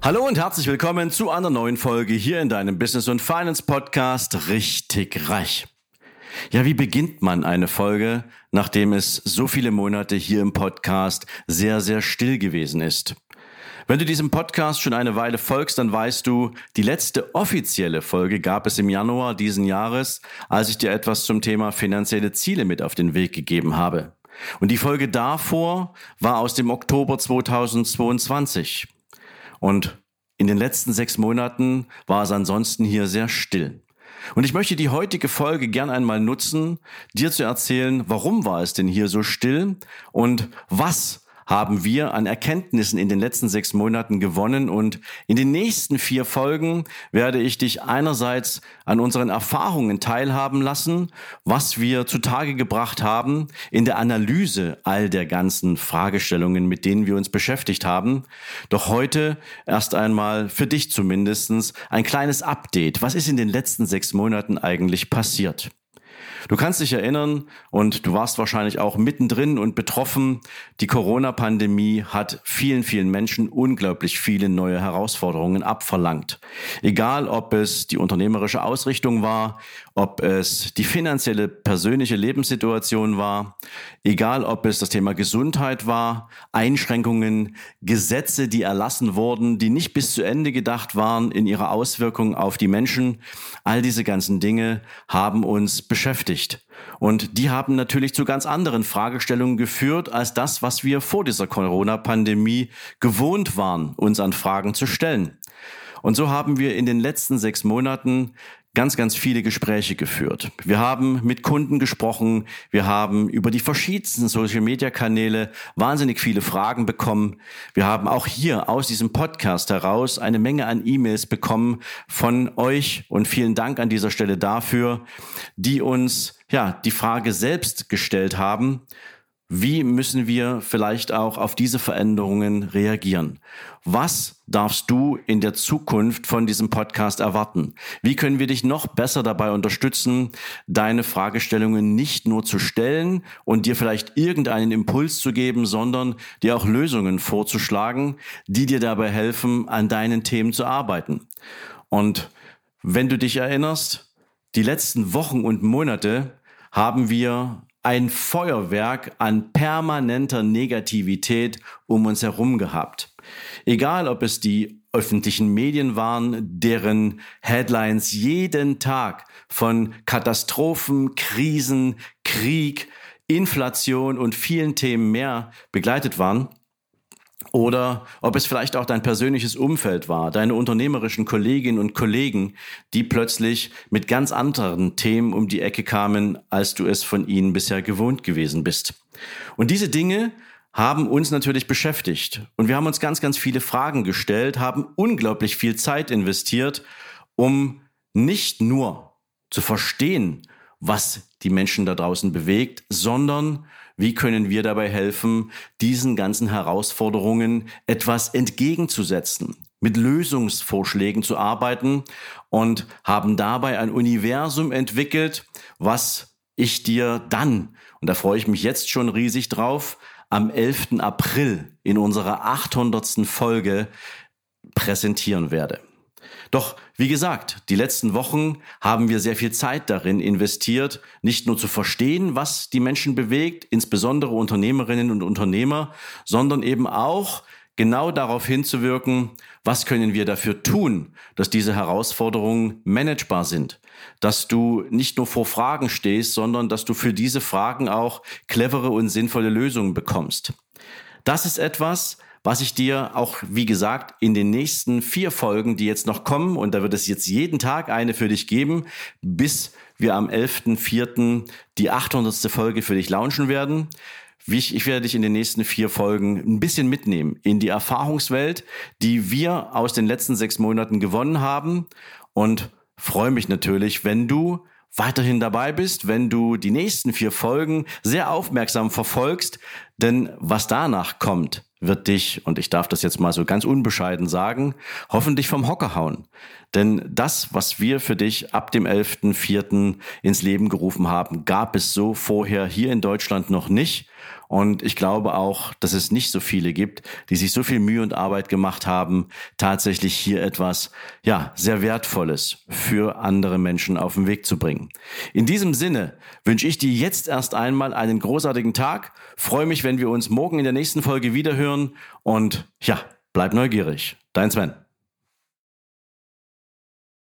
Hallo und herzlich willkommen zu einer neuen Folge hier in deinem Business und Finance Podcast Richtig Reich. Ja, wie beginnt man eine Folge, nachdem es so viele Monate hier im Podcast sehr, sehr still gewesen ist? Wenn du diesem Podcast schon eine Weile folgst, dann weißt du, die letzte offizielle Folge gab es im Januar diesen Jahres, als ich dir etwas zum Thema finanzielle Ziele mit auf den Weg gegeben habe. Und die Folge davor war aus dem Oktober 2022. Und in den letzten sechs Monaten war es ansonsten hier sehr still. Und ich möchte die heutige Folge gern einmal nutzen, dir zu erzählen, warum war es denn hier so still und was haben wir an Erkenntnissen in den letzten sechs Monaten gewonnen. Und in den nächsten vier Folgen werde ich dich einerseits an unseren Erfahrungen teilhaben lassen, was wir zutage gebracht haben in der Analyse all der ganzen Fragestellungen, mit denen wir uns beschäftigt haben. Doch heute erst einmal für dich zumindestens ein kleines Update. Was ist in den letzten sechs Monaten eigentlich passiert? Du kannst dich erinnern und du warst wahrscheinlich auch mittendrin und betroffen. Die Corona-Pandemie hat vielen, vielen Menschen unglaublich viele neue Herausforderungen abverlangt. Egal, ob es die unternehmerische Ausrichtung war, ob es die finanzielle, persönliche Lebenssituation war, egal, ob es das Thema Gesundheit war, Einschränkungen, Gesetze, die erlassen wurden, die nicht bis zu Ende gedacht waren in ihrer Auswirkung auf die Menschen. All diese ganzen Dinge haben uns beschäftigt beschäftigt. Und die haben natürlich zu ganz anderen Fragestellungen geführt als das, was wir vor dieser Corona-Pandemie gewohnt waren, uns an Fragen zu stellen. Und so haben wir in den letzten sechs Monaten ganz, ganz viele Gespräche geführt. Wir haben mit Kunden gesprochen, wir haben über die verschiedensten Social-Media-Kanäle wahnsinnig viele Fragen bekommen. Wir haben auch hier aus diesem Podcast heraus eine Menge an E-Mails bekommen von euch und vielen Dank an dieser Stelle dafür, die uns ja die Frage selbst gestellt haben, wie müssen wir vielleicht auch auf diese Veränderungen reagieren? Was darfst du in der Zukunft von diesem Podcast erwarten? Wie können wir dich noch besser dabei unterstützen, deine Fragestellungen nicht nur zu stellen und dir vielleicht irgendeinen Impuls zu geben, sondern dir auch Lösungen vorzuschlagen, die dir dabei helfen, an deinen Themen zu arbeiten? Und wenn du dich erinnerst, die letzten Wochen und Monate haben wir ein Feuerwerk an permanenter Negativität um uns herum gehabt. Egal, ob es die öffentlichen Medien waren, deren Headlines jeden Tag von Katastrophen, Krisen, Krieg, Inflation und vielen Themen mehr begleitet waren, oder ob es vielleicht auch dein persönliches Umfeld war, deine unternehmerischen Kolleginnen und Kollegen, die plötzlich mit ganz anderen Themen um die Ecke kamen, als du es von ihnen bisher gewohnt gewesen bist. Und diese Dinge haben uns natürlich beschäftigt. Und wir haben uns ganz, ganz viele Fragen gestellt, haben unglaublich viel Zeit investiert, um nicht nur zu verstehen, was die Menschen da draußen bewegt, sondern wie können wir dabei helfen, diesen ganzen Herausforderungen etwas entgegenzusetzen, mit Lösungsvorschlägen zu arbeiten und haben dabei ein Universum entwickelt, was ich dir dann, und da freue ich mich jetzt schon riesig drauf, am 11. April in unserer 800. Folge präsentieren werde. Doch wie gesagt, die letzten Wochen haben wir sehr viel Zeit darin investiert, nicht nur zu verstehen, was die Menschen bewegt, insbesondere Unternehmerinnen und Unternehmer, sondern eben auch genau darauf hinzuwirken, was können wir dafür tun, dass diese Herausforderungen managebar sind. dass du nicht nur vor Fragen stehst, sondern dass du für diese Fragen auch clevere und sinnvolle Lösungen bekommst. Das ist etwas, was ich dir auch, wie gesagt, in den nächsten vier Folgen, die jetzt noch kommen, und da wird es jetzt jeden Tag eine für dich geben, bis wir am 11.04. die 800. Folge für dich launchen werden. Ich, ich werde dich in den nächsten vier Folgen ein bisschen mitnehmen in die Erfahrungswelt, die wir aus den letzten sechs Monaten gewonnen haben und freue mich natürlich, wenn du weiterhin dabei bist, wenn du die nächsten vier Folgen sehr aufmerksam verfolgst, denn was danach kommt, wird dich, und ich darf das jetzt mal so ganz unbescheiden sagen, hoffentlich vom Hocker hauen. Denn das, was wir für dich ab dem 11.04. ins Leben gerufen haben, gab es so vorher hier in Deutschland noch nicht. Und ich glaube auch, dass es nicht so viele gibt, die sich so viel Mühe und Arbeit gemacht haben, tatsächlich hier etwas, ja, sehr Wertvolles für andere Menschen auf den Weg zu bringen. In diesem Sinne wünsche ich dir jetzt erst einmal einen großartigen Tag, freue mich, wenn wir uns morgen in der nächsten Folge wiederhören und ja, bleib neugierig. Dein Sven.